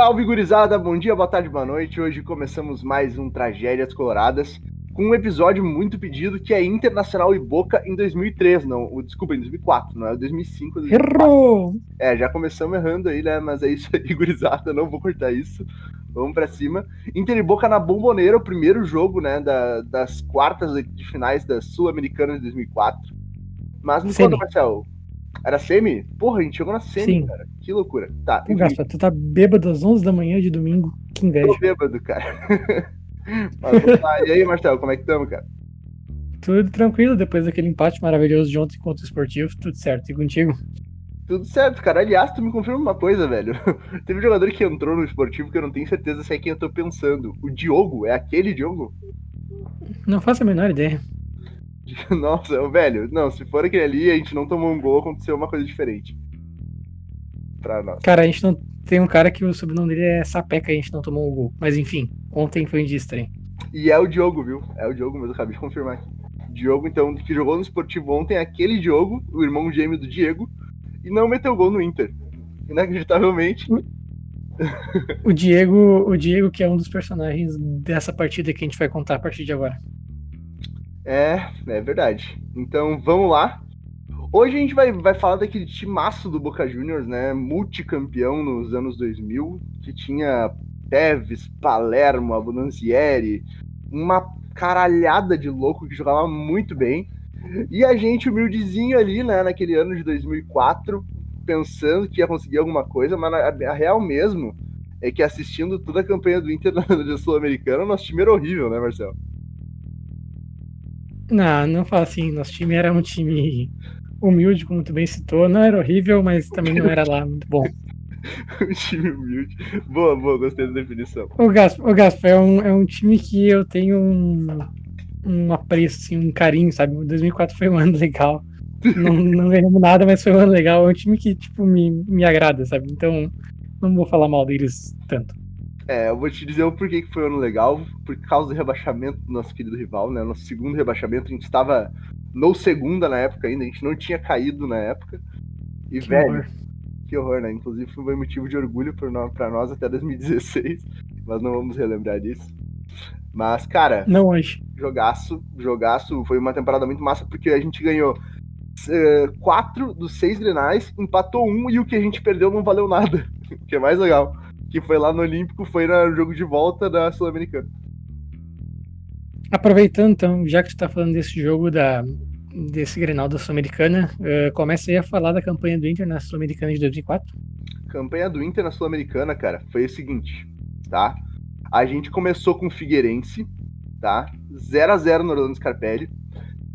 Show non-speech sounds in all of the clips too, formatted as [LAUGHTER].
Salve gurizada, bom dia, boa tarde, boa noite. Hoje começamos mais um Tragédias Coloradas com um episódio muito pedido que é Internacional e Boca em 2003, não, desculpa, em 2004, não é 2005. 2004. Errou! É, já começamos errando aí, né? Mas é isso aí, [LAUGHS] gurizada, não vou cortar isso. Vamos pra cima. Inter e Boca na Bomboneira, o primeiro jogo, né, da, das quartas de finais da Sul-Americana de 2004. Mas me Semi. conta, Marcel, era semi? Porra, a gente chegou na semi, Sim. cara. Que loucura. Tá, Pô, Gaspa, tu tá bêbado às 11 da manhã de domingo. Que tô inveja. bêbado, cara. [LAUGHS] Mas lá. E aí, Marcel, como é que estamos, cara? Tudo tranquilo depois daquele empate maravilhoso de ontem contra o esportivo. Tudo certo. E contigo? Tudo certo, cara. Aliás, tu me confirma uma coisa, velho. [LAUGHS] Teve um jogador que entrou no esportivo que eu não tenho certeza se é quem eu tô pensando. O Diogo? É aquele Diogo? Não faço a menor ideia. [LAUGHS] Nossa, velho. Não, se for aquele ali, a gente não tomou um gol, aconteceu uma coisa diferente. Pra nós. Cara, a gente não tem um cara que o sobrenome dele é Sapeca a gente não tomou o gol. Mas enfim, ontem foi um dia estranho. E é o Diogo, viu? É o Diogo, mas eu acabei de confirmar aqui. Diogo, então, que jogou no esportivo ontem, aquele Diogo, o irmão gêmeo do Diego, e não meteu gol no Inter. Inacreditavelmente. O Diego, o Diego que é um dos personagens dessa partida que a gente vai contar a partir de agora. É, é verdade. Então vamos lá. Hoje a gente vai, vai falar daquele timaço do Boca Juniors, né? Multicampeão nos anos 2000, que tinha Teves, Palermo, Abonanzieri, uma caralhada de louco que jogava muito bem. E a gente, humildezinho ali, né, naquele ano de 2004, pensando que ia conseguir alguma coisa, mas a, a real mesmo é que assistindo toda a campanha do Inter [LAUGHS] na Sul-Americana, nosso time era horrível, né, Marcelo? Não, não fala assim. Nosso time era um time humilde, como tu bem citou. Não era horrível, mas também não era lá muito bom. [LAUGHS] um time humilde. Boa, boa, gostei da definição. O Gaspa, o Gaspa é, um, é um time que eu tenho um, um apreço, assim, um carinho, sabe? O 2004 foi um ano legal. Não, não ganhamos nada, mas foi um ano legal. É um time que, tipo, me, me agrada, sabe? Então, não vou falar mal deles tanto. É, eu vou te dizer o porquê que foi um ano legal, por causa do rebaixamento do nosso querido rival, né? Nosso segundo rebaixamento, a gente estava no segunda na época ainda, a gente não tinha caído na época. E, Que velho, horror. que horror, né? Inclusive foi motivo de orgulho pra nós, até 2016, mas não vamos relembrar disso. Mas, cara, Não hoje. jogaço, jogaço, foi uma temporada muito massa, porque a gente ganhou eh, quatro dos seis grenais, empatou um e o que a gente perdeu não valeu nada, o [LAUGHS] que é mais legal. Que foi lá no Olímpico, foi no jogo de volta da Sul-Americana. Aproveitando, então, já que tu tá falando desse jogo da, desse Grenal da Sul-Americana, eh, começa aí a falar da campanha do Inter na Sul-Americana de 2004. Campanha do Inter na Sul-Americana, cara, foi o seguinte, tá? A gente começou com o Figueirense, tá? 0 a 0 no Orlando Scarpelli.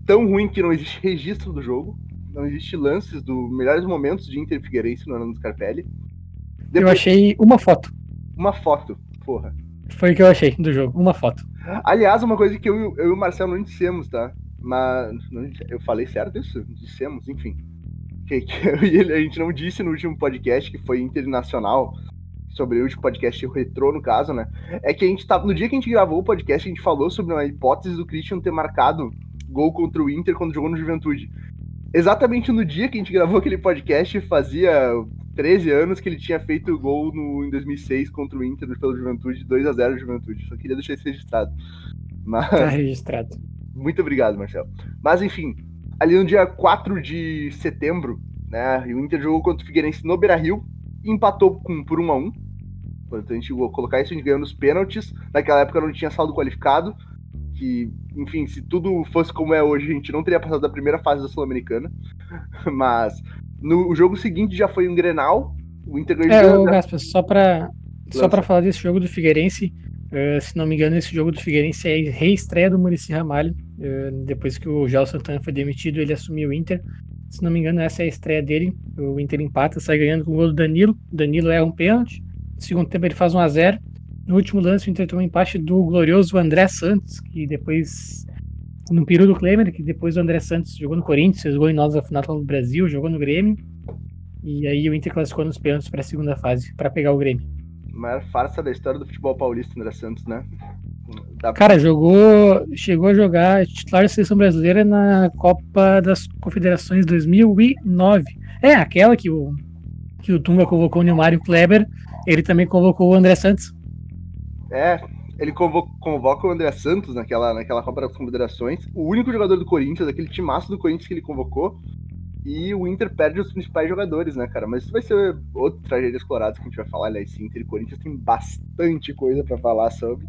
Tão ruim que não existe registro do jogo, não existe lances dos melhores momentos de Inter e Figueirense no Orlando Scarpelli. Eu Depois, achei uma foto. uma foto, porra. Foi o que eu achei do jogo, uma foto. Aliás, uma coisa que eu, eu e o Marcelo não dissemos, tá? Mas não- eu falei certo isso? Dissemos, enfim. Que, que eu [LAUGHS] e a gente não disse no último podcast, que foi internacional, sobre o último podcast retrô, no caso, né? É que a gente tava. No dia que a gente gravou o podcast, a gente falou sobre uma hipótese do Christian ter marcado gol contra o Inter quando jogou no Juventude. Exatamente no dia que a gente gravou aquele podcast, fazia 13 anos que ele tinha feito gol no, em 2006 contra o Inter pelo Juventude, 2 a 0 Juventude. Só queria deixar isso registrado. Mas, Tá registrado. muito obrigado, Marcelo. Mas enfim, ali no dia 4 de setembro, né, o Inter jogou contra o Figueirense no Beira-Rio e empatou com, por 1 a 1 Portanto, a gente vou colocar isso, a gente ganhou nos pênaltis. Naquela época não tinha saldo qualificado. Que, enfim, se tudo fosse como é hoje, a gente não teria passado da primeira fase da Sul-Americana. [LAUGHS] Mas no o jogo seguinte já foi um Grenal. O Inter ganhou É, de ô 2 a 0. Gaspa, só pra, só pra falar desse jogo do Figueirense, eh, se não me engano, esse jogo do Figueirense é a reestreia do Murici Ramalho. eh, depois que o Gel Santana foi demitido, ele assumiu o Inter. Se não me engano, essa é a estreia dele. O Inter empata, sai ganhando com o gol do Danilo. O Danilo erra um pênalti. No segundo tempo, ele faz 1 a 0 No último lance, o Inter toma um empate do glorioso André Santos, que depois. No peru do Klemer, que depois o André Santos jogou no Corinthians, gol em nós na final do Brasil, jogou no Grêmio. E aí o Inter classificou nos pênaltis para a segunda fase, para pegar o Grêmio. Maior farsa da história do futebol paulista, André Santos, né? Pra- Cara, jogou, chegou a jogar titular da seleção brasileira na Copa das Confederações 2009. É, aquela que o, que o Tunga convocou o Neymar e o Kleber Ele também convocou o André Santos. É, ele convoca, convoca o André Santos naquela, naquela Copa das Confederações. O único jogador do Corinthians, aquele timaço do Corinthians que ele convocou. E o Inter perde os principais jogadores, né, cara? Mas isso vai ser outro tragédias coloradas que a gente vai falar, aliás. Inter e Corinthians tem bastante coisa para falar sobre.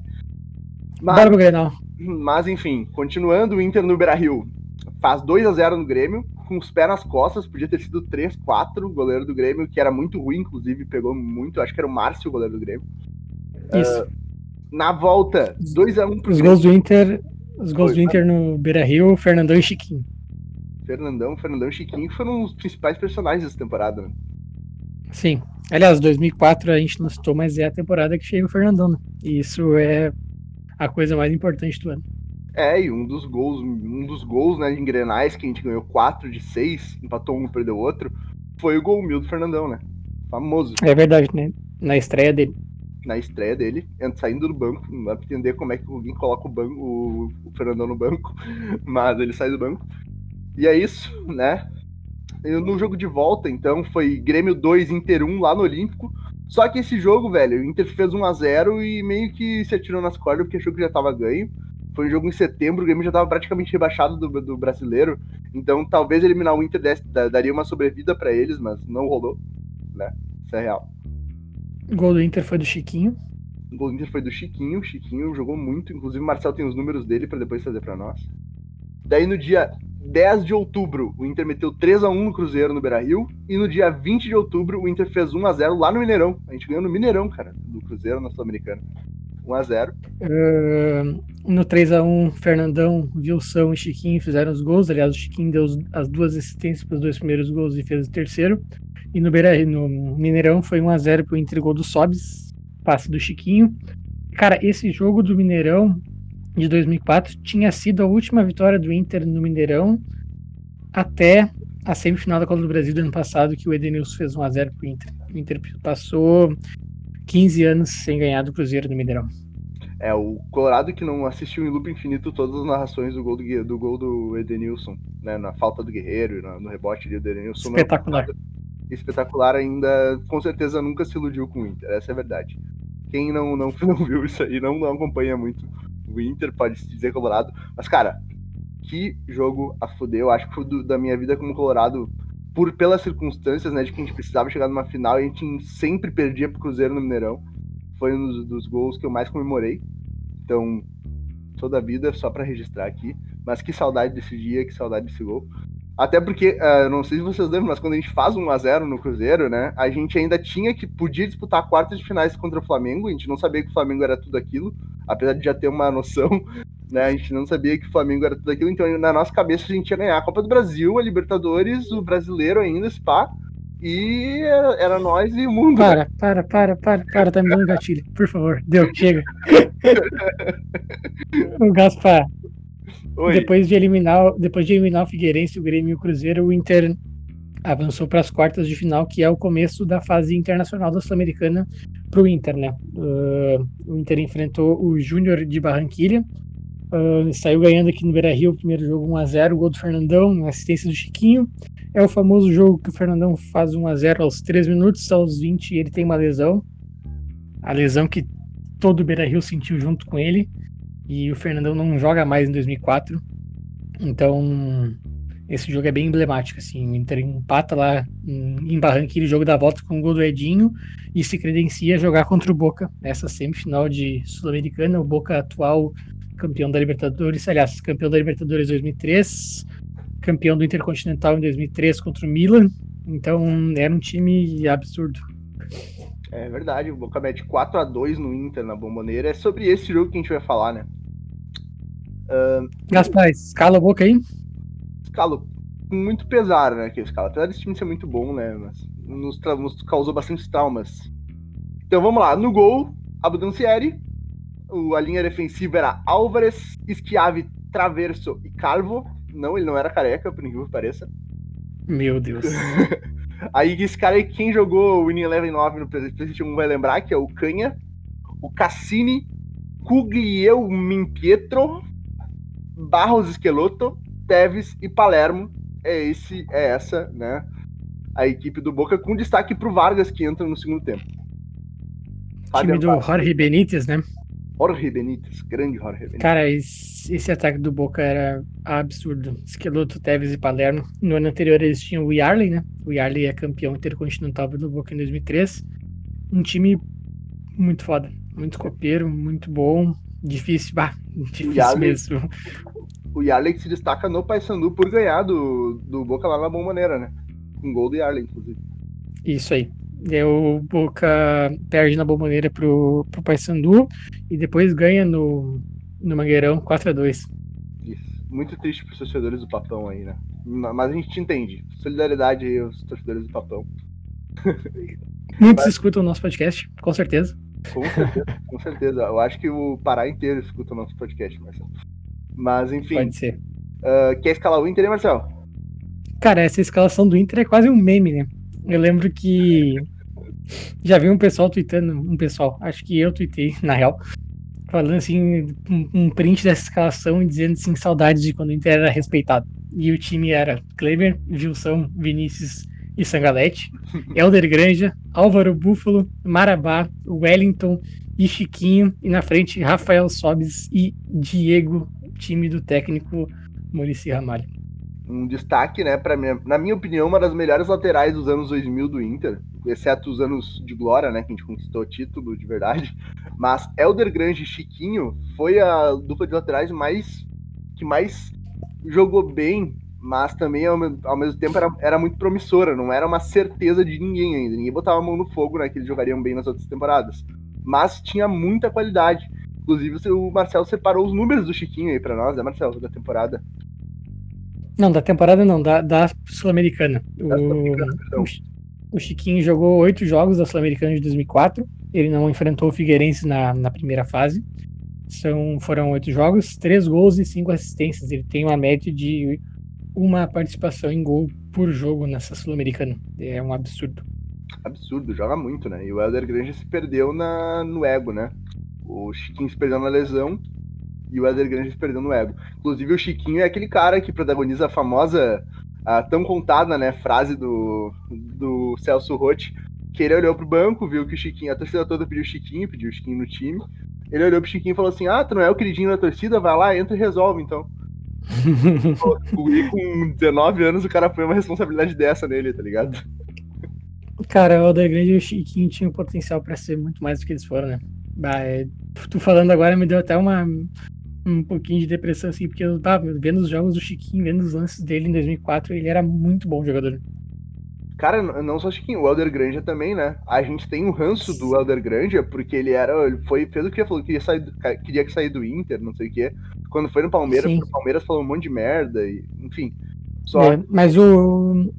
Mas, Bora pro Grenal. Mas, enfim, continuando, o Inter no Beira-Rio faz 2 a 0 no Grêmio, com os pés nas costas, podia ter sido 3-4, o goleiro do Grêmio, que era muito ruim, inclusive, pegou muito, acho que era o Márcio, o goleiro do Grêmio. Isso. Uh, na volta, 2x1 um pro Os gols do Inter, os gols Foi, do Inter no Beira-Rio, Fernandão e Chiquinho. Fernandão, Fernandão e Chiquinho foram os principais personagens dessa temporada, né? Sim. Aliás, 2004 a gente não citou, mas é a temporada que chega o Fernandão, né? E isso é a coisa mais importante do ano. É, e um dos gols, um dos gols, né, em Grenais, que a gente ganhou 4 de 6, empatou um, perdeu outro, foi o gol mil do Fernandão, né? Famoso. É verdade, né? Na estreia dele. Na estreia dele, saindo do banco, não dá pra entender como é que alguém coloca o, banco, o, o Fernandão no banco, [LAUGHS] mas ele sai do banco. E é isso, né? No jogo de volta, então, foi Grêmio 2, Inter 1 lá no Olímpico. Só que esse jogo, velho, o Inter fez 1 a 0 e meio que se atirou nas cordas porque achou que já tava ganho. Foi um jogo em setembro, o Grêmio já tava praticamente rebaixado do, do brasileiro. Então talvez eliminar o Inter desse, daria uma sobrevida para eles, mas não rolou, né? Isso é real. O gol do Inter foi do Chiquinho. O gol do Inter foi do Chiquinho. O Chiquinho jogou muito, inclusive o Marcel tem os números dele para depois fazer para nós. Daí no dia 10 de outubro, o Inter meteu 3 a 1 no Cruzeiro no Beira-Rio. E no dia 20 de outubro, o Inter fez 1 a 0 lá no Mineirão. A gente ganhou no Mineirão, cara, do Cruzeiro na Sul-Americana. 1 a 0 uh, No 3 a 1 Fernandão, Wilson e Chiquinho fizeram os gols. Aliás, o Chiquinho deu as duas assistências para os dois primeiros gols e fez o terceiro. E no, Beira, no Mineirão foi 1 a 0 pro Inter gol do Sobis, passe do Chiquinho. Cara, esse jogo do Mineirão de 2004 tinha sido a última vitória do Inter no Mineirão até a semifinal da Copa do Brasil do ano passado, que o Edenilson fez 1x0 pro Inter. O Inter passou 15 anos sem ganhar do Cruzeiro no Mineirão. É, o Colorado que não assistiu em loop infinito todas as narrações do gol do, do, gol do Edenilson, né? Na falta do Guerreiro, no, no rebote do Edenilson. Espetacular. Espetacular ainda, com certeza nunca se iludiu com o Inter, essa é a verdade. Quem não, não, [LAUGHS] não viu isso aí, não, não acompanha muito o Inter, pode se dizer Colorado. Mas, cara, que jogo a fuder. Eu acho que foi do, da minha vida como Colorado, por pelas circunstâncias, né, de que a gente precisava chegar numa final e a gente sempre perdia pro Cruzeiro no Mineirão. Foi um dos, dos gols que eu mais comemorei. Então, toda a vida, só para registrar aqui. Mas que saudade desse dia, que saudade desse gol. Até porque, uh, não sei se vocês lembram, mas quando a gente faz 1 a 0 no Cruzeiro, né? A gente ainda tinha que podia disputar quartas de finais contra o Flamengo. A gente não sabia que o Flamengo era tudo aquilo, apesar de já ter uma [LAUGHS] noção, né? A gente não sabia que o Flamengo era tudo aquilo. Então, na nossa cabeça, a gente ia ganhar a Copa do Brasil, a Libertadores, o Brasileiro ainda, Spa. E era, era nós e o mundo. Para, né? para, para, para, para, tá me dando gatilho. Por favor, deu, chega. [LAUGHS] o Gaspar, Oi. Depois de eliminar, depois de eliminar o Figueirense, o Grêmio e o Cruzeiro, o Inter avançou para as quartas de final, que é o começo da fase internacional da Sul-Americana para o Inter, né? Uh, o Inter enfrentou o Júnior de Barranquilha, uh, saiu ganhando aqui no Beira-Rio primeiro jogo 1x0, o gol do Fernandão, assistência do Chiquinho. É o famoso jogo que o Fernandão faz 1x0 aos 3 minutos, aos 20 ele tem uma lesão, a lesão que todo o Beira-Rio sentiu junto com ele. E o Fernandão não joga mais em 2004. Então, esse jogo é bem emblemático, assim. O Inter empata lá em Barranquilla, jogo da volta com o gol do Edinho e se credencia a jogar contra o Boca nessa semifinal de Sul-Americana. O Boca atual campeão da Libertadores, aliás, campeão da Libertadores 2003, campeão do Intercontinental em 2003 contra o Milan. Então, era um time absurdo. É verdade, o Boca mete 4 a 2 no Inter na Bomboneira. É sobre esse jogo que a gente vai falar, né? Uh, Gaspar, escala a boca aí? Escalo com muito pesar, né? Que escala. Apesar desse time ser muito bom, né? Mas nos, nos causou bastante traumas. Então vamos lá. No gol, Abdancieri. A linha defensiva era Álvares, Schiavi, Traverso e Calvo. Não, ele não era careca, por incrível que pareça. Meu Deus. [LAUGHS] Aí esse cara aí, quem jogou o Winning Eleven 9 no PlayStation 1 vai lembrar que é o Canha, o Cassini, Cugliel Minpietro, Barros Esqueloto, Teves e Palermo. É esse, é essa, né? A equipe do Boca, com destaque pro Vargas, que entra no segundo tempo. Time do Jorge Benítez, né? Jorge Benítez, grande Jorge Benítez. Cara, esse, esse, ataque do Boca era absurdo. Esqueloto, Tevez e Palermo. No ano anterior eles tinham o Yarley, né? O Yarley é campeão intercontinental do Boca em 2003. Um time muito foda, muito copeiro, muito bom, difícil, bah, difícil Yarley, mesmo. O Yarley se destaca no Paysandu por ganhar do, do Boca lá na Bomboneira, né? Com gol do Yarley, inclusive. Isso aí. E o Boca perde na bomboneira pro, pro Paysandu e depois ganha no, no Mangueirão 4x2. Isso. Muito triste pros torcedores do Papão aí, né? Mas a gente te entende. Solidariedade aí aos torcedores do Papão. [LAUGHS] Muitos Mas... escutam o nosso podcast, com certeza. Com certeza, com certeza. Eu acho que o Pará inteiro escuta o nosso podcast, Marcelo. Mas, enfim. Pode ser. Uh, quer escalar o Inter, hein, Marcelo? Cara, essa escalação do Inter é quase um meme, né? Eu lembro que já vi um pessoal tweetando, um pessoal, acho que eu tweetei, na real, falando assim, um, um print dessa escalação e dizendo assim, saudades de quando o Inter era respeitado. E o time era Kleber, Gilson, Vinícius e Sangalete, [LAUGHS] Helder Granja, Álvaro Búfalo, Marabá, Wellington e Chiquinho, e na frente Rafael Sobes e Diego, time do técnico Maurício Ramalho. Um destaque, né, para na minha opinião, uma das melhores laterais dos anos 2000 do Inter, exceto os anos de glória, né, que a gente conquistou o título de verdade. Mas Elder Grande e Chiquinho foi a dupla de laterais mais que mais jogou bem, mas também ao, ao mesmo tempo era, era muito promissora, não era uma certeza de ninguém ainda. Ninguém botava a mão no fogo, né, que eles jogariam bem nas outras temporadas. Mas tinha muita qualidade. Inclusive, o Marcelo separou os números do Chiquinho aí para nós, né, Marcelo, da temporada. Não, da temporada não, da, da Sul-Americana. O, o, Chiquinho jogou oito jogos da Sul-Americana de 2004. Ele não enfrentou o Figueirense na, na primeira fase. São, foram oito jogos, três gols e cinco assistências. Ele tem uma média de uma participação em gol por jogo nessa Sul-Americana. É um absurdo. Absurdo, joga muito, né? E o Helder Grande se perdeu na, no ego, né? O Chiquinho se perdeu na lesão e o Éder Grande perdendo no ego. Inclusive, o Chiquinho é aquele cara que protagoniza a famosa, a tão contada, né, frase do, do Celso Rotti, que ele olhou pro banco, viu que o Chiquinho, a torcida toda pediu o Chiquinho, pediu o Chiquinho no time. Ele olhou pro Chiquinho e falou assim: Ah, tu não é o queridinho da torcida? Vai lá, entra e resolve, então. [LAUGHS] com 19 anos, o cara põe uma responsabilidade dessa nele, tá ligado? Cara, o Alder Grande e o Chiquinho tinham potencial para ser muito mais do que eles foram, né? Bah, é, tu falando agora me deu até uma, um pouquinho de depressão, assim, porque eu tava vendo os jogos do Chiquinho, vendo os lances dele em 2004, ele era muito bom jogador. Cara, não só o Chiquinho, o Elder Granja também, né? A gente tem um ranço do Elder Granja, porque ele era. Ele foi, fez o que? Falou que queria, sair, queria que sair do Inter, não sei o quê. Quando foi no Palmeiras, o Palmeiras falou um monte de merda, e, enfim. Só... É, mas o.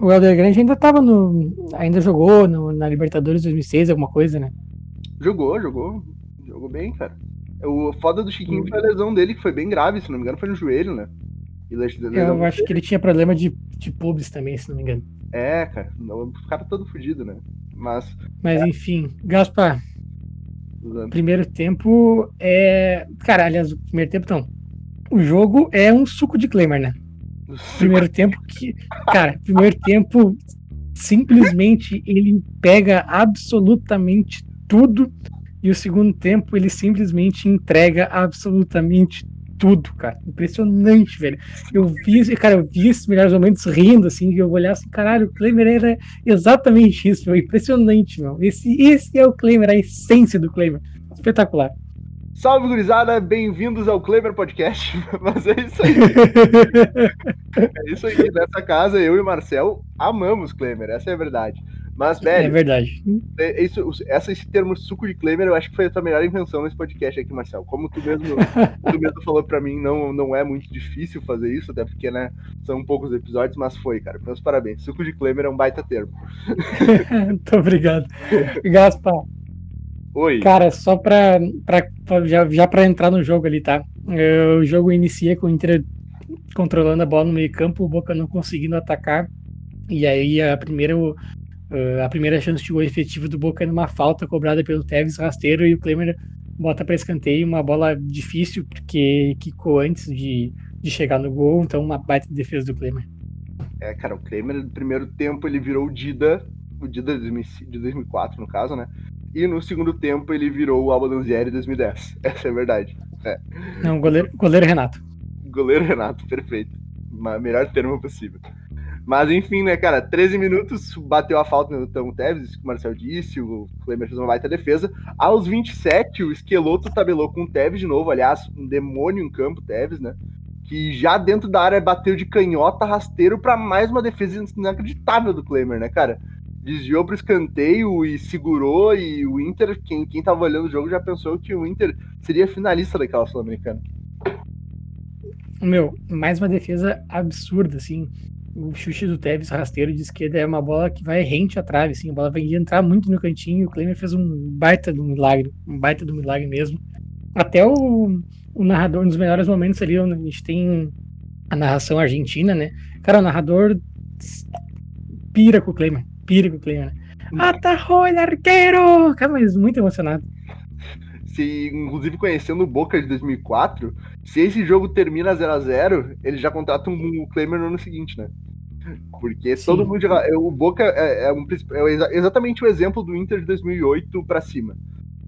O Elder Granja ainda tava no. Ainda jogou no, na Libertadores 2006, alguma coisa, né? Jogou, jogou. Jogou bem, cara. O foda do Chiquinho foi a lesão dele, que foi bem grave, se não me engano, foi no joelho, né? Eu acho que ele tinha problema de, de pubis também, se não me engano. É, cara. O cara todo fudido, né? Mas. Mas é. enfim, Gaspar. Primeiro tempo é. Cara, aliás, o primeiro tempo não. O jogo é um suco de Claymore, né? Primeiro tempo que. Cara, primeiro tempo simplesmente ele pega absolutamente tudo e o segundo tempo ele simplesmente entrega absolutamente tudo, cara. Impressionante, velho. Eu vi, cara, eu vi esses melhores momentos rindo, assim, e eu olhar assim, caralho, o Klemer era exatamente isso, meu. Impressionante, meu. Esse, esse é o Klemer, a essência do Klemer. Espetacular. Salve, gurizada, bem-vindos ao Kleber Podcast. [LAUGHS] Mas é isso aí. [LAUGHS] é isso aí. Nessa casa, eu e o Marcel amamos Klemer, essa é a verdade. Mas, velho. É verdade. É, isso, essa, esse termo suco de Klemer, eu acho que foi a tua melhor invenção nesse podcast aqui, Marcel. Como tu mesmo, [LAUGHS] tu mesmo falou pra mim, não, não é muito difícil fazer isso, até porque, né, são poucos episódios, mas foi, cara. Meus parabéns. Suco de Klemer é um baita termo. [LAUGHS] Muito obrigado. Gaspar. Oi. Cara, só pra, pra, já, já pra entrar no jogo ali, tá? O jogo inicia com o Inter controlando a bola no meio campo, o Boca não conseguindo atacar. E aí a primeira Uh, a primeira chance de gol efetivo do Boca é numa falta cobrada pelo Tevez rasteiro e o Klemer bota para escanteio uma bola difícil porque quicou antes de, de chegar no gol, então uma baita defesa do Klemer. É, cara, o Klemer no primeiro tempo ele virou o Dida, o Dida de 2004 no caso, né? e no segundo tempo ele virou o Alba Danzieri 2010. Essa é a verdade. É. Não, goleiro, goleiro Renato. Goleiro Renato, perfeito. Melhor termo possível. Mas enfim, né, cara, 13 minutos, bateu a falta no Tamo Teves, isso que o Marcel disse, o Klemer fez uma baita defesa. Aos 27, o Esqueloto tabelou com o Teves de novo, aliás, um demônio em campo, Teves, né? Que já dentro da área bateu de canhota rasteiro para mais uma defesa inacreditável do Klemer, né, cara? Desviou pro escanteio e segurou, e o Inter, quem, quem tava olhando o jogo já pensou que o Inter seria finalista daquela Sul-Americana. Meu, mais uma defesa absurda, assim o chute do Tevez rasteiro de esquerda é uma bola que vai rente à trave, assim, a bola vai entrar muito no cantinho, o Klemer fez um baita do milagre, um baita do milagre mesmo. Até o, o narrador, nos melhores momentos ali, a gente tem a narração argentina, né? Cara, o narrador pira com o Klemer, pira com o Klemer, né? Atajou el arqueiro! Cara, mas muito emocionado. Se, inclusive, conhecendo o Boca de 2004, se esse jogo termina 0 a 0 eles já contratam o Klemer no ano seguinte, né? Porque Sim. todo mundo joga. O Boca é, é, um, é, exatamente o exemplo do Inter de 2008 para cima.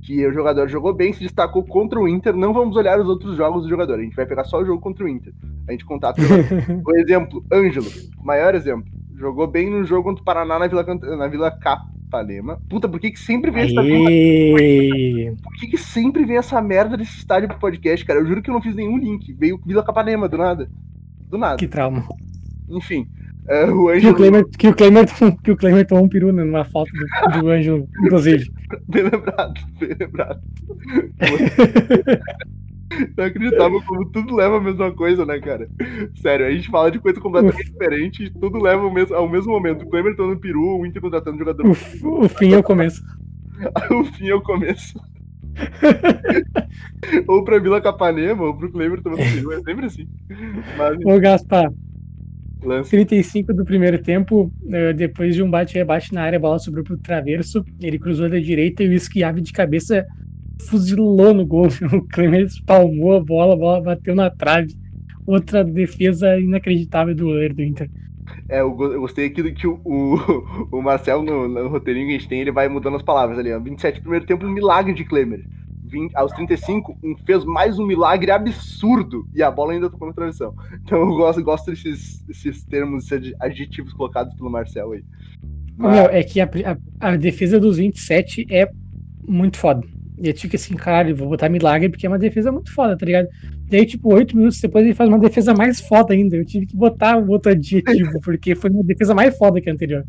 Que o jogador jogou bem, se destacou contra o Inter. Não vamos olhar os outros jogos do jogador. A gente vai pegar só o jogo contra o Inter. A gente contata o, [LAUGHS] o exemplo, Ângelo, maior exemplo. Jogou bem no jogo contra o Paraná na Vila, na Vila Capanema. Puta, por que, que sempre vem essa merda? Por que, que sempre vem essa merda desse estádio pro podcast, cara? Eu juro que eu não fiz nenhum link. Veio Vila Capanema, do nada. Do nada. Que trauma. Enfim. Uh, o Ângelo... que, o Klemer, que, o tomou um peru né, numa falta do, do Ângelo, inclusive. [LAUGHS] Bem lembrado, bem lembrado. [LAUGHS] Não acreditava como tudo leva a mesma coisa, né, cara? Sério, a gente fala de coisa completamente diferente e tudo leva ao mesmo, ao mesmo momento. O Kleber tomando peru, o Inter contratando jogador. O, o fim é o começo. [LAUGHS] o fim é o começo. [LAUGHS] ou pra Vila Capanema, ou pro Kleber tomando [LAUGHS] peru, é sempre assim. Mas... Ô, Gaspar, Lance. 35 do primeiro tempo, eh, depois de um bate-rebate na área, a bola sobrou pro traverso, ele cruzou da direita e o Esquiave de cabeça fuzilou no gol. O Klemer espalmou a bola, a bola bateu na trave. Outra defesa inacreditável do goleiro do Inter. É, eu gostei aqui do que o, o, o Marcel, no, no, roteirinho que a gente tem, ele vai mudando as palavras ali. Ó. 27 primeiro tempo, um milagre de Klemer. 20, aos 35, um, fez mais um milagre absurdo e a bola ainda tocou na transição. Então eu gosto, gosto desses, desses termos, esses adjetivos colocados pelo Marcel aí. Mas... Meu, é que a, a, a defesa dos 27 é muito foda. E eu tive assim, caralho, vou botar milagre porque é uma defesa muito foda, tá ligado? Daí, tipo, oito minutos depois ele faz uma defesa mais foda ainda. Eu tive que botar outro adjetivo, [LAUGHS] porque foi uma defesa mais foda que a anterior.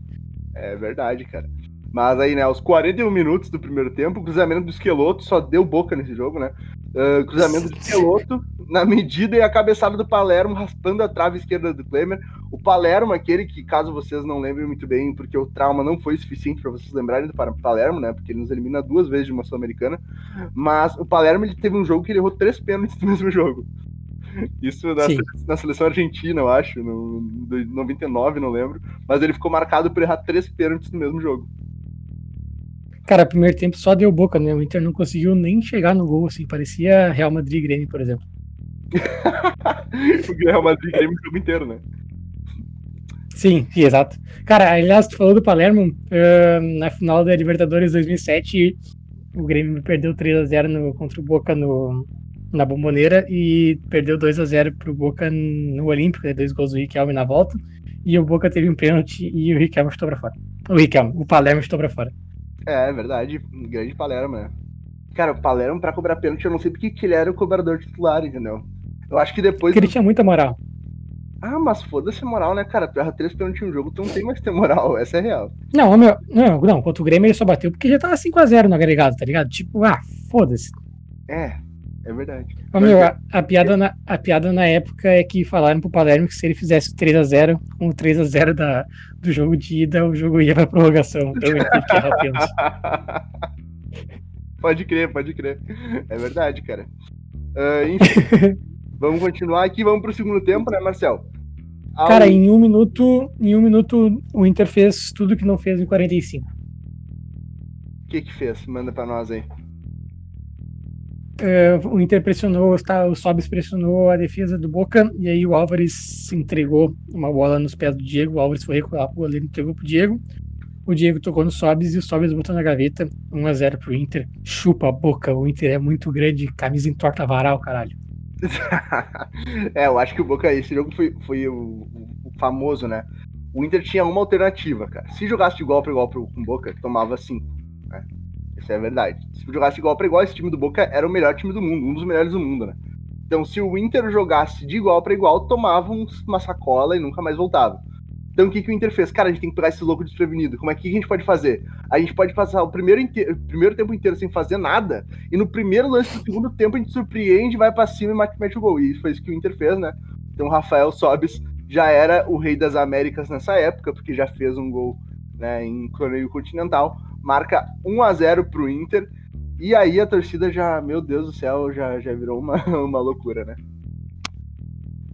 É verdade, cara. Mas aí, né, aos 41 minutos do primeiro tempo, o cruzamento do Esqueloto só deu boca nesse jogo, né? Uh, cruzamento do [LAUGHS] Esqueloto na medida e a cabeçada do Palermo raspando a trave esquerda do Klemer. O Palermo, aquele que, caso vocês não lembrem muito bem, porque o trauma não foi suficiente para vocês lembrarem do Palermo, né? Porque ele nos elimina duas vezes de uma Sul-Americana. Mas o Palermo ele teve um jogo que ele errou três pênaltis no mesmo jogo. Isso na, na, seleção argentina, eu acho, no, no 99, não lembro. Mas ele ficou marcado por errar três pênaltis no mesmo jogo. Cara, primeiro tempo só deu boca, né? O Inter não conseguiu nem chegar no gol, assim. Parecia Real Madrid e Grêmio, por exemplo. [LAUGHS] o Real Madrid e Grêmio o jogo inteiro, né? Sim, sim, exato. Cara, aliás, tu falou do Palermo, uh, na final da Libertadores 2007, o Grêmio perdeu 3x0 contra o Boca no, na Bomboneira e perdeu 2x0 pro Boca no Olímpico, né, dois gols do Riquelme na volta, e o Boca teve um pênalti e o Riquelme estou pra fora. O Riquelme, o Palermo estou pra fora. É, é verdade. Grande Palermo, né? Cara, o Palermo, pra cobrar pênalti, eu não sei porque que ele era o cobrador titular, entendeu? Eu acho que depois. Porque ele tinha muita moral. Ah, mas foda-se a moral, né, cara? Tu erra três pênaltis em um jogo, tu não tem mais que ter moral, [LAUGHS] essa é real. Não, meu, não, não, contra o Grêmio ele só bateu porque já tava 5x0 no agregado, tá ligado? Tipo, ah, foda-se. É, é verdade. Ô, meu, a, a, piada na, a piada na época é que falaram pro Palermo que se ele fizesse o 3x0 com o 3x0 da, do jogo de ida, o jogo ia pra prorrogação. Então ele teve que errar [LAUGHS] Pode crer, pode crer. É verdade, cara. Uh, enfim, [LAUGHS] vamos continuar aqui, vamos pro segundo tempo, né, Marcel? Ao... Cara, em um minuto, em um minuto o Inter fez tudo que não fez em 45. O que que fez? Manda pra nós aí. Uh, o Inter pressionou, tá, o Sobis pressionou a defesa do Boca, e aí o Álvares entregou uma bola nos pés do Diego, o Álvares foi recuar, o goleiro entregou pro Diego, o Diego tocou no Sobs e o Sobs botou na gaveta 1x0 pro Inter. Chupa a boca, o Inter é muito grande, camisa entorta varal, caralho. [LAUGHS] é, eu acho que o Boca, esse jogo foi, foi o, o, famoso, né? O Inter tinha uma alternativa, cara. Se jogasse de igual para igual com o Boca, tomava 5. Né? Isso é verdade. Se jogasse igual para igual, esse time do Boca era o melhor time do mundo, um dos melhores do mundo, né? Então, se o Inter jogasse de igual para igual, tomava uma sacola e nunca mais voltava. Então, o que, que o Inter fez? Cara, a gente tem que pegar esse louco desprevenido. Como é que a gente pode fazer? A gente pode passar o primeiro, inteiro, primeiro tempo inteiro sem fazer nada, e no primeiro lance do segundo tempo a gente surpreende, vai para cima e mete o gol. E foi isso que o Inter fez, né? Então, o Rafael Sobis já era o rei das Américas nessa época, porque já fez um gol né, em torneio continental. Marca 1 a 0 pro Inter. E aí a torcida já, meu Deus do céu, já, já virou uma, [LAUGHS] uma loucura, né?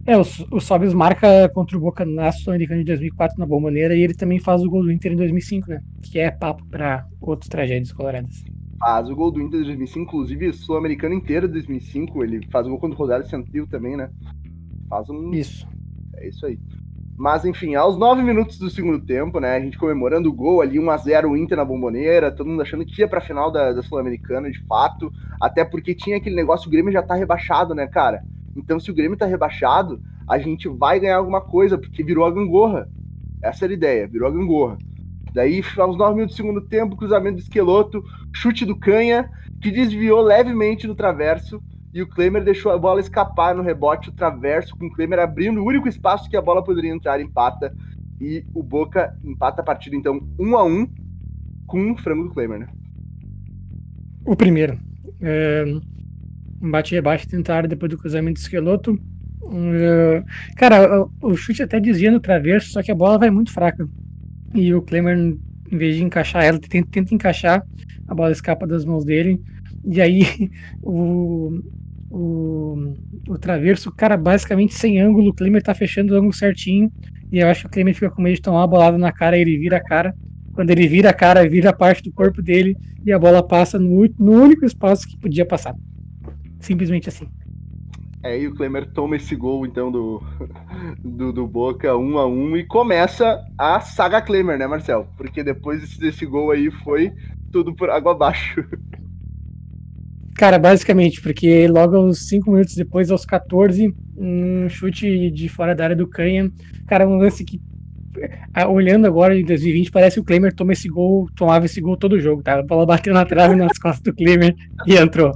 É, o, o Sobis marca contra o Boca na Sul-Americana de 2004 na Bomboneira e ele também faz o gol do Inter em 2005, né? Que é papo para outros tragédias coloradas. Faz o gol do Inter em 2005, inclusive Sul-Americana inteira de 2005. Ele faz o gol contra o Rosário Central também, né? Faz um. Isso. É isso aí. Mas enfim, aos nove minutos do segundo tempo, né? A gente comemorando o gol ali, 1x0 o Inter na bomboneira, todo mundo achando que ia pra final da, da Sul-Americana, de fato. Até porque tinha aquele negócio, o Grêmio já tá rebaixado, né, cara? Então, se o Grêmio tá rebaixado, a gente vai ganhar alguma coisa, porque virou a gangorra. Essa era a ideia, virou a gangorra. Daí, aos 9 minutos do segundo tempo, cruzamento do esqueloto, chute do canha, que desviou levemente no traverso, e o Klemer deixou a bola escapar no rebote, o traverso, com o Klemer abrindo o único espaço que a bola poderia entrar, empata. E o Boca empata a partida, então, 1 a 1 com um frango do Klemer, né? O primeiro. É, um bate rebate tentar depois do cruzamento do esqueloto. Uh, cara, o, chute até dizia no traverso, só que a bola vai muito fraca. E o Klemer, em vez de encaixar ela, tenta, tenta encaixar, a bola escapa das mãos dele. E aí [LAUGHS] o, o, o traverso, cara, basicamente sem ângulo, o Klemer tá fechando o ângulo certinho. E eu acho que o Klemer fica com medo de tomar uma bolada na cara, ele vira a cara. Quando ele vira a cara, vira parte do corpo dele e a bola passa no, no único espaço que podia passar. Simplesmente assim. É, e o Klemer toma esse gol, então, do, do, do, Boca, um a um, e começa a saga Klemer, né, Marcel? Porque depois desse, desse gol aí foi tudo por água abaixo. [LAUGHS] Cara, basicamente, porque logo aos 5 minutos depois, aos 14, um chute de fora da área do Canha. Cara, um lance que, olhando agora em 2020, parece que o Klemer toma esse gol, tomava esse gol todo jogo, tá? A bola bateu na trave nas costas do Klemer [LAUGHS] e entrou.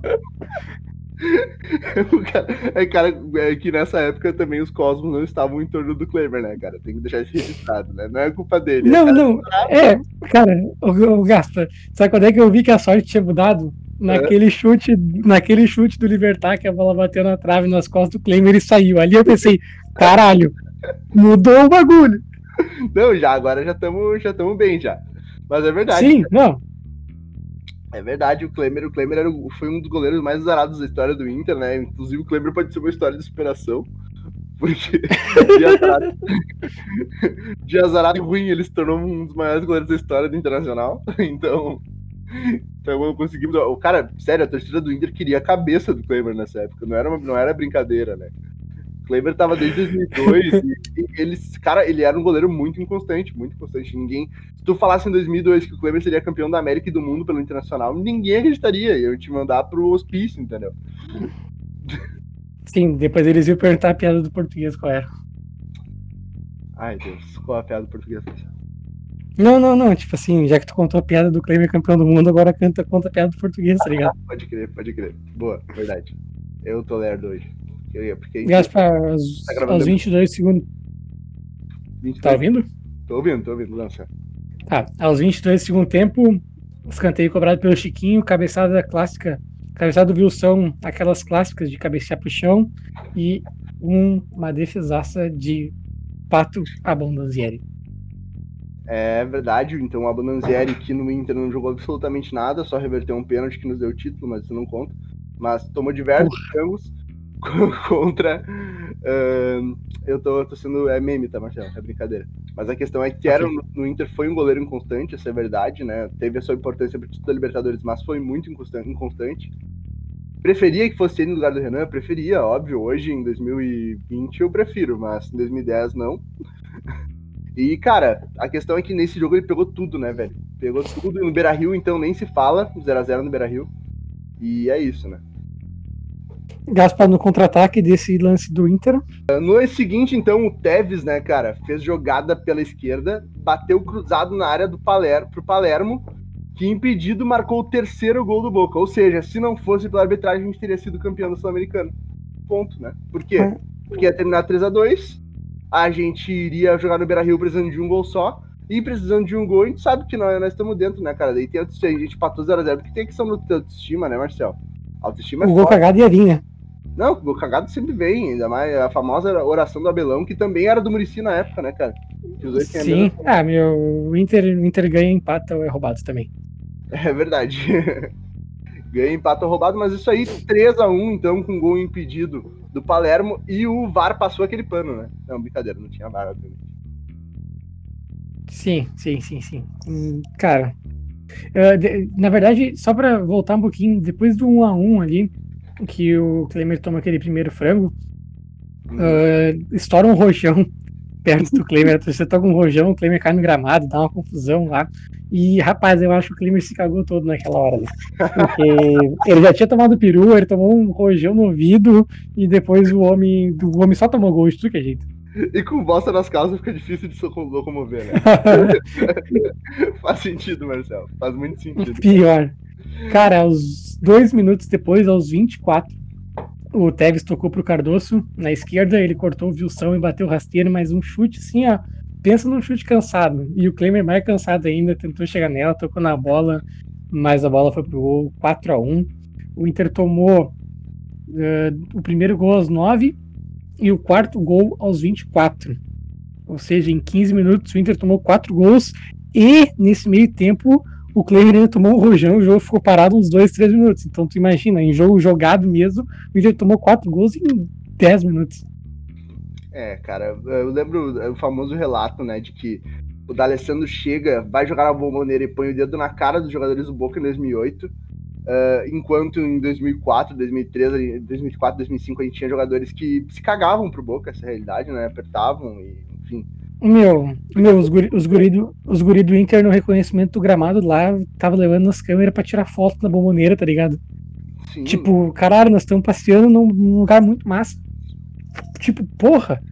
[LAUGHS] é, cara, é que nessa época também os cosmos não estavam em torno do Kleber, né, cara? Tem que deixar isso registrado, né? Não é culpa dele. Não, é não. É, cara, o, o Gaspa, sabe quando é que eu vi que a sorte tinha mudado? Naquele é. chute, naquele chute do Libertar, que a bola bateu na trave nas costas do Kleber e saiu. Ali eu pensei, caralho, mudou o bagulho. Não, já, agora já estamos já bem já. Mas é verdade. Sim, não. É verdade, o Klemer, o Klemer era, foi um dos goleiros mais azarados da história do Inter, né? Inclusive o Klemer pode ser uma história de superação. Porque [LAUGHS] de azarado, de azarado ruim ele se tornou um dos maiores goleiros da história do Internacional. [LAUGHS] Então, então conseguimos. O cara, sério, a torcida do Inter queria a cabeça do Klemer nessa época. Não era, uma, não era brincadeira, né? Kleber tava desde 2002 e, e ele, cara, ele era um goleiro muito inconstante, muito inconstante. Ninguém, se tu falasse em 2002 que o Kleber seria campeão da América e do mundo pelo Internacional, ninguém acreditaria. Eu te mandar pro hospício, entendeu? Sim, depois eles iam perguntar a piada do português qual era. Ai, Deus, qual a piada do português? Não, não, não. Tipo assim, já que tu contou a piada do Kleber campeão do mundo, agora canta, conta a piada do português, tá ligado? pode crer, pode crer. Boa, verdade. Eu tô lerdo hoje. Porque Gaspar, aos, tá aos 22 segundos. 22. Tá ouvindo? Tô ouvindo, tô ouvindo, lança. Tá, aos 22 do segundo tempo, escanteio cobrado pelo Chiquinho, cabeçada clássica, cabeçada do Wilson, aquelas clássicas de cabecear pro chão, e um, uma defesaça de Pato Abondanzieri. É verdade, então o Abondanzieri que no Inter não jogou absolutamente nada, só reverteu um pênalti que nos deu o título, mas isso não conta. Mas tomou diversos jogos [LAUGHS] contra. Uh, eu tô, tô sendo. É meme, tá, Marcelo? É brincadeira. Mas a questão é que era, no, no Inter foi um goleiro inconstante, essa é verdade, né? Teve a sua importância para o título da Libertadores, mas foi muito inconstante. Preferia que fosse ele no lugar do Renan? Preferia, óbvio. Hoje, em 2020, eu prefiro, mas em 2010, não. [LAUGHS] E, cara, a questão é que nesse jogo ele pegou tudo, né, velho? Pegou tudo no Beira Rio, então nem se fala. 0x0 no Beira Rio. E é isso, né? Gaspar no contra-ataque desse lance do Inter. No ano seguinte, então, o Tevez, né, cara, fez jogada pela esquerda, bateu cruzado na área do Palermo, pro Palermo, que impedido marcou o terceiro gol do Boca. Ou seja, se não fosse pela arbitragem, a gente teria sido campeão do Sul-Americano. Ponto, né? Por quê? É. Porque ia terminar 3 a 2 a gente iria jogar no Beira Rio precisando de um gol só. E precisando de um gol, a gente sabe que nós, nós estamos dentro, né, cara? Daí tem autoestima, a gente empatou 0x0, porque tem a questão do autoestima, né, Marcel? Autoestima é O gol cagado ia vir, né? Não, o cagado sempre vem, ainda mais a famosa oração do Abelão, que também era do Murici na época, né, cara? Sim, ah, meu, o Inter, o Inter ganha, empata ou é roubado também. [LAUGHS] É verdade. [LAUGHS] ganha, empata ou roubado, mas isso aí 3x1, então, com gol impedido do Palermo, e o VAR passou aquele pano, né? Não, brincadeira, não tinha VAR, obviamente. Sim, sim, sim, sim. Hum, cara, uh, de, na verdade, só para voltar um pouquinho, depois do 1 a 1 ali, que o Klemer toma aquele primeiro frango, uh, estoura um rojão [LAUGHS] perto do Klemer, você toca um rojão, o Klemer cai no gramado, dá uma confusão lá. E, rapaz, eu acho que o Klemer se cagou todo naquela hora. Né? Porque [LAUGHS] ele já tinha tomado peru, ele tomou um rojão no ouvido, e depois o homem, o homem só tomou gol de tudo que é jeito. E com bosta nas calças fica difícil de se locomover, né? [LAUGHS] Faz sentido, Marcelo. Faz muito sentido. Pior. Cara, aos dois minutos depois, aos 24, o Tevez tocou pro Cardoso na esquerda, ele cortou o Wilson e bateu rasteiro, mas um chute assim, ó. Pensa num chute cansado. E o Klemer mais cansado ainda, tentou chegar nela, tocou na bola, mas a bola foi pro gol 4 a 1 O Inter tomou uh, o primeiro gol aos 9 e o quarto gol aos 24. Ou seja, em 15 minutos o Inter tomou quatro gols e nesse meio tempo o Kleber tomou um rojão, o jogo ficou parado uns 2, 3 minutos. Então tu imagina, em jogo jogado mesmo, o Inter tomou 4 gols em 10 minutos. É, cara, eu lembro o famoso relato, né, de que o D'Alessandro chega, vai jogar na bomboneira e põe o dedo na cara dos jogadores do Boca em 2008, uh, enquanto em 2004, 2003, 2004, 2005 a gente tinha jogadores que se cagavam pro Boca, essa realidade, né, apertavam e, enfim, meu, meu os guri, os, guri do, os guri do Inter no reconhecimento do gramado lá tava levando nas câmeras pra tirar foto da bomboneira, tá ligado? Sim. Tipo, caralho, nós estamos passeando num, num, lugar muito massa. Tipo, porra,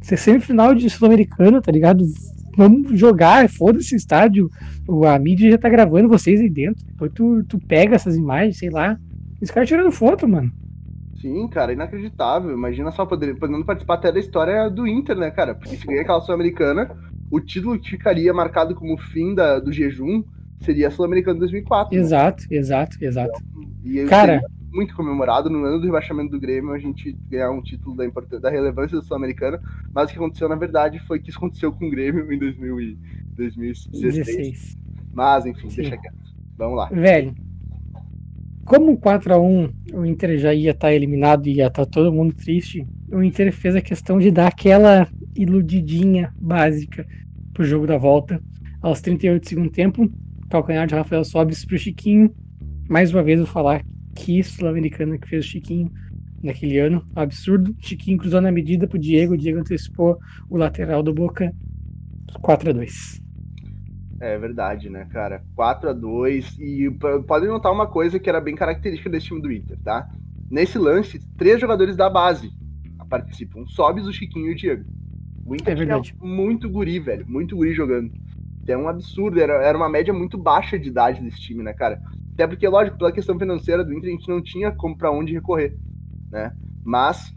você é semifinal de Sul-Americano, tá ligado? Vamos jogar, foda-se estádio. A mídia já tá gravando vocês aí dentro. Depois tu, tu pega essas imagens, sei lá. Esse cara tirando foto, mano. Sim, cara, inacreditável. Imagina só poder, podendo participar até da história do Inter, né, cara? Porque se ganhar aquela Sul-Americana, o título que ficaria marcado como fim da, do jejum seria a Sul-Americana 2004. Exato, né? exato, exato. E cara, muito comemorado no ano do rebaixamento do Grêmio a gente ganhar um título da, da relevância da Sul-Americana, mas o que aconteceu na verdade foi que isso aconteceu com o Grêmio em 2000 e 2016. 16. Mas enfim, Sim. deixa quieto. Vamos lá. Velho, como 4 a 1 o Inter já ia estar tá eliminado e ia estar tá todo mundo triste, o Inter fez a questão de dar aquela iludidinha básica pro jogo da volta. Aos 38 do segundo tempo, calcanhar de Rafael Sobis pro Chiquinho. Mais uma vez vou falar que sul-americana que fez o Chiquinho naquele ano, absurdo. Chiquinho cruzou na medida pro Diego, o Diego antecipou o lateral do Boca 4 a 2 é verdade, né, cara? 4 a 2 E podem notar uma coisa que era bem característica desse time do Inter, tá? Nesse lance, três jogadores da base participam: Sobes, o Chiquinho e o Diego. O Inter é verdade. muito guri, velho. Muito guri jogando. É um absurdo, era, era uma média muito baixa de idade desse time, né, cara? Até porque, lógico, pela questão financeira do Inter, a gente não tinha como para onde recorrer, né? Mas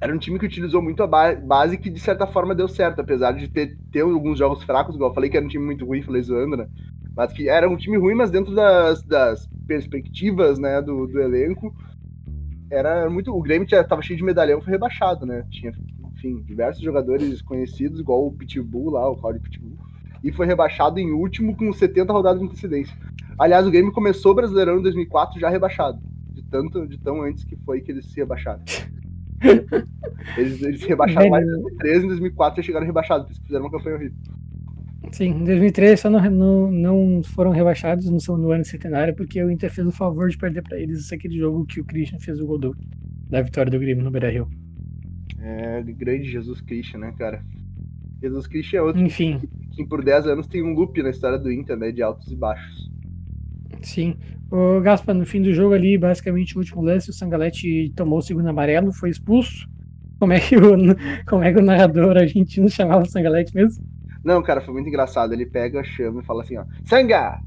era um time que utilizou muito a base que de certa forma deu certo, apesar de ter, ter alguns jogos fracos, igual eu falei que era um time muito ruim, falei zoando, né? Mas que era um time ruim, mas dentro das, das perspectivas, né, do, do elenco, era muito. O Grêmio tinha, tava cheio de medalhão, foi rebaixado, né? Tinha, enfim, diversos jogadores conhecidos, igual o Pitbull lá, o Claudio Pitbull, e foi rebaixado em último com 70 rodadas de antecedência. Aliás, o Grêmio começou o Brasileirão em 2004 já rebaixado, de tanto de tão antes que foi que eles se rebaixaram. [LAUGHS] eles, eles rebaixaram mais em 2013, em 2004 já chegaram rebaixados, porque fizeram uma campanha horrível. Sim, em 2013 só não, não, não foram rebaixados no, no ano centenário porque o Inter fez o favor de perder para eles aquele jogo que o Christian fez o gol do, da vitória do Grêmio no Beira-Rio. É, grande Jesus Christian, né, cara? Jesus Cristo é outro. Enfim. Que, por 10 anos tem um loop na história do Inter, né? De altos e baixos. Sim. O Gaspa, no fim do jogo ali, basicamente o último lance, o Sangalete tomou o segundo amarelo, foi expulso. Como é que o, como é que o narrador argentino chamava o Sangalete mesmo? Não, cara, foi muito engraçado. Ele pega, chama e fala assim, ó, Sanga!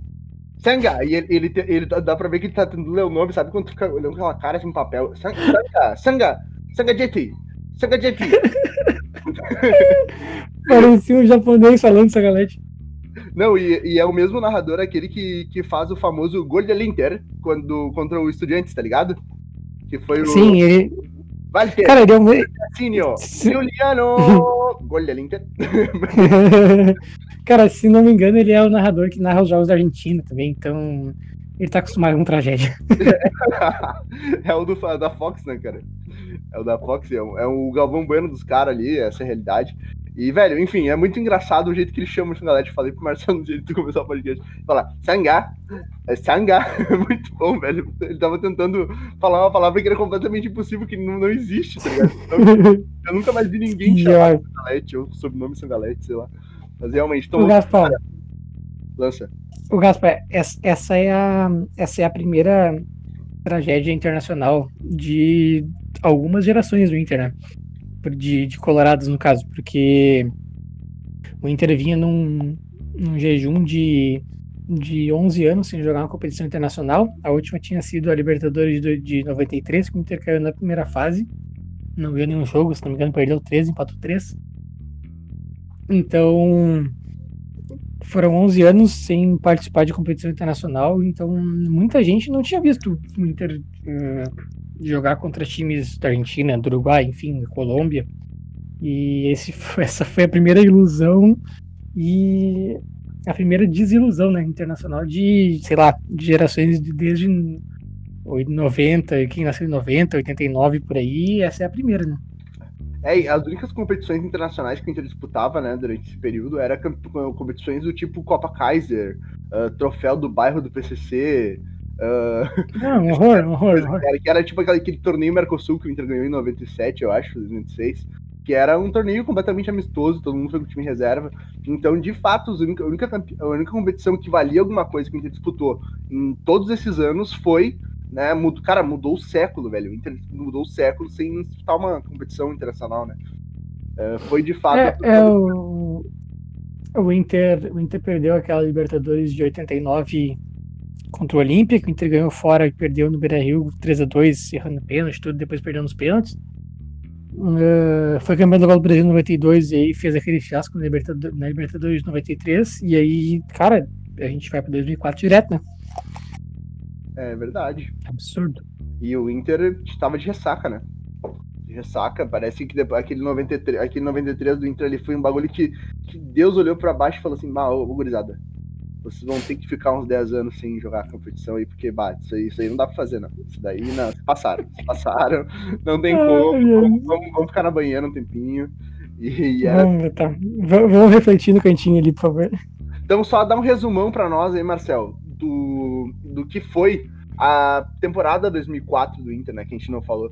Sanga! E ele, ele, ele, dá pra ver que ele tá tentando ler o nome, sabe? Quando tu fica olhando aquela cara assim no papel. Sanga! Sanga! Sanga Jeti! Sanga Jeti! [LAUGHS] Parecia um japonês falando Sangalete. Não, e, e, é o mesmo narrador, aquele que, que faz o famoso gol de Inter quando, contra o Estudiantes, tá ligado? Que foi o. Sim, ele. Walter. Cara, ele é um. Juliano! [LAUGHS] gol de Inter. [LAUGHS] Cara, se não me engano, ele é o narrador que narra os jogos da Argentina também, então. Ele tá acostumado com tragédia. [LAUGHS] é o do, da Fox, né, cara? É o da Fox, é o, é o Galvão Bueno dos caras ali, essa é a realidade. E, velho, enfim, é muito engraçado o jeito que ele chama o Sangalete. Falei pro Marcelo no jeito de começar o podcast. Falar, Sangá, é Sangá. [LAUGHS] É muito bom, velho. Ele tava tentando falar uma palavra que era completamente impossível, que não, não existe, tá ligado? Então, [LAUGHS] eu nunca mais vi ninguém chamar Sangalete, ou sobrenome Sangalete, sei lá. Mas realmente, então. O Gaspar. Lança. O Gaspar, essa é a, essa é a primeira tragédia internacional de algumas gerações do Inter, né? De, de Colorados, no caso, porque o Inter vinha num, num jejum de, de 11 anos sem jogar uma competição internacional. A última tinha sido a Libertadores de, de 93, que o Inter caiu na primeira fase. Não ganhou nenhum jogo, se não me engano, perdeu 13, empatou 3. Então, foram 11 anos sem participar de competição internacional, então muita gente não tinha visto o Inter uh, jogar contra times da Argentina, do Uruguai, enfim, Colômbia. E esse, [LAUGHS] essa foi a primeira ilusão e a primeira desilusão né, internacional de, sei lá, de gerações de, desde 90, quem nasceu em 90, 89 por aí, essa é a primeira, né? É, as únicas competições internacionais que a gente disputava, né, durante esse período, era competições do tipo Copa Kaiser, uh, Troféu do Bairro do PCC, Uh... Não, horror, horror, horror. Era, que era tipo aquele, aquele torneio Mercosul que o Inter ganhou em 97, eu acho, 96. Que era um torneio completamente amistoso, todo mundo foi com o time reserva. Então, de fato, a única, a única, a única competição que valia alguma coisa que o Inter disputou em todos esses anos foi né? Mudou, cara, mudou o século, velho. O Inter mudou o século sem disputar uma competição internacional, né? É, foi de fato. É, é o, o, Inter, o Inter perdeu aquela Libertadores de 89 contra o Olímpico, o Inter ganhou fora e perdeu no Beira-Rio 3x2, errando pênalti, tudo, depois perdeu nos pênaltis. Uh, foi campeão do Copa do Brasil em 92 e aí fez aquele fiasco na Libertadores, na Libertadores de 93 e aí, cara, a gente vai para 2004 direto, né? É verdade. Absurdo. E o Inter estava de ressaca, né? De ressaca, parece que depois, aquele 93, aquele 93 do Inter ali foi um bagulho que, que Deus olhou para baixo e falou assim: "Bah, ô, gurizada, vocês vão ter que ficar uns 10 anos sem jogar competição aí, porque bate, isso aí, isso aí não dá pra fazer, não. Isso daí, não, passaram, passaram, não tem como, vamos, vamos, ficar na banheira um tempinho. E, e era... vamos, tá. vamos refletir no cantinho ali, por favor. Então, só dar um resumão para nós aí, Marcel, do, do que foi a temporada 2004 do Inter, né, que a gente não falou.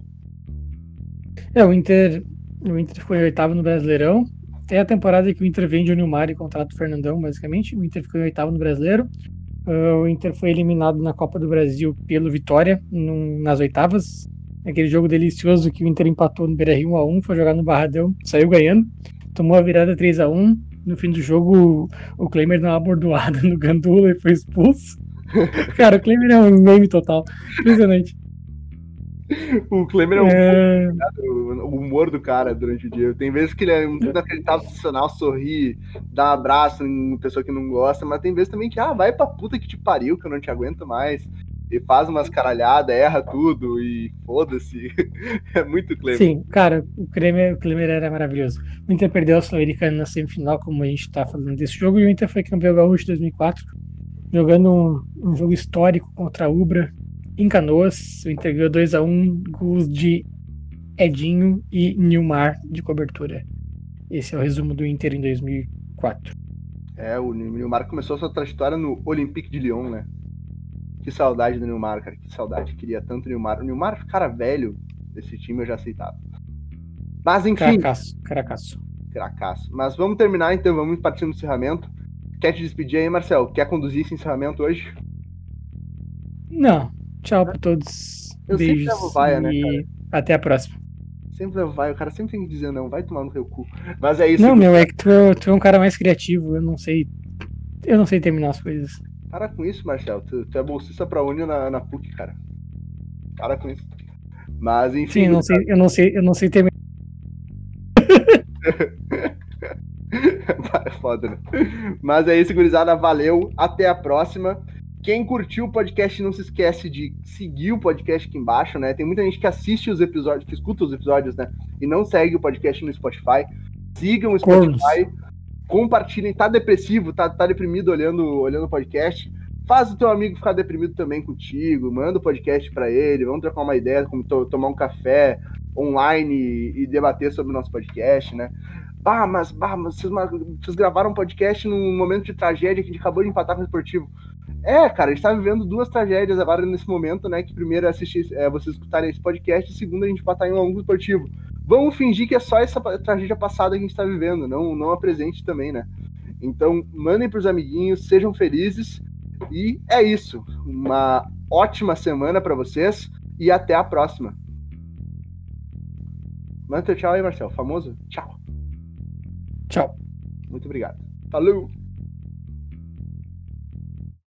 É, o Inter, o Inter foi oitavo no Brasileirão, é a temporada que o Inter vende o Nilmar e contrata o Fernandão, basicamente. O Inter ficou em oitavo no Brasileiro. Uh, o Inter foi eliminado na Copa do Brasil pelo Vitória, num, nas oitavas. Aquele jogo delicioso que o Inter empatou no Beira-Rio 1x1, foi jogar no Barradão, saiu ganhando. Tomou a virada 3x1. No fim do jogo, o, o Klemer deu uma bordoada [LAUGHS] no Gandula e foi expulso. [LAUGHS] Cara, o Klemer é um meme total. Impressionante. [LAUGHS] o Klemer é um é... o humor do cara durante o dia. Tem vezes que ele é muito inacreditável, funcional, sorri, dá um abraço em pessoa que não gosta, mas tem vezes também que, ah, vai pra puta que te pariu, que eu não te aguento mais. E faz umas caralhadas, erra tudo e foda-se. [LAUGHS] é muito Klemer. Sim, cara, o Klemer, o Klemer era maravilhoso. O Inter perdeu a Sul-Americana na semifinal, como a gente tá falando desse jogo, e o Inter foi campeão gaúcho 2004, jogando um, um jogo histórico contra a Ubra, em Canoas, o Inter ganhou 2x1, gols de Edinho e Nilmar de cobertura. Esse é o resumo do Inter em 2004. É, o Nilmar começou sua trajetória no Olympique de Lyon, né? Que saudade do Nilmar, cara. Que saudade. Queria tanto o Nilmar. O Nilmar, cara velho desse time, eu já aceitava. Mas enfim. Caracaço, caracaço. Cracaço. Mas vamos terminar, então, vamos partir no encerramento. Quer te despedir aí, Marcel? Quer conduzir esse encerramento hoje? Não. Tchau pra todos. Eu Beijos sempre levo vaia, né, e cara? até a próxima. Sempre levo vai, o cara sempre tem que dizer não, vai tomar no teu cu. Mas é isso. Não, meu, é que tu, é- tu é um cara mais criativo. Eu não sei. Eu não sei terminar as coisas. Para com isso, Marcel. Tu, tu é bolsista pra Uni na, na PUC, cara. Para com isso. Mas, enfim. Sim, eu não sei, eu não sei, eu não sei terminar. É [LAUGHS] Foda, né? Mas é isso, gurizada. Valeu. Até a próxima. Quem curtiu o podcast, não se esquece de seguir o podcast aqui embaixo, né? Tem muita gente que assiste os episódios, que escuta os episódios, né? E não segue o podcast no Spotify. Sigam o. Spotify. Compartilhem. Tá depressivo, tá, tá deprimido olhando, olhando o podcast. Faz o teu amigo ficar deprimido também contigo. Manda o podcast pra ele. Vamos trocar uma ideia, como to- tomar um café online e, e debater sobre o nosso podcast, né? Bah, mas, bah, mas vocês, vocês gravaram um podcast num momento de tragédia que a gente acabou de empatar com o esportivo. É, cara, a gente tá vivendo duas tragédias agora nesse momento, né? Que primeiro é assistir, é, vocês escutarem esse podcast, e segundo a gente empatar em um longo esportivo. Vamos fingir que é só essa tragédia passada que a gente tá vivendo, não, não a presente também, né? Então, mandem pros amiguinhos, sejam felizes. E é isso. Uma ótima semana pra vocês e até a próxima. Manda teu tchau aí, Marcel. Famoso? Tchau. Tchau. Muito obrigado. Falou!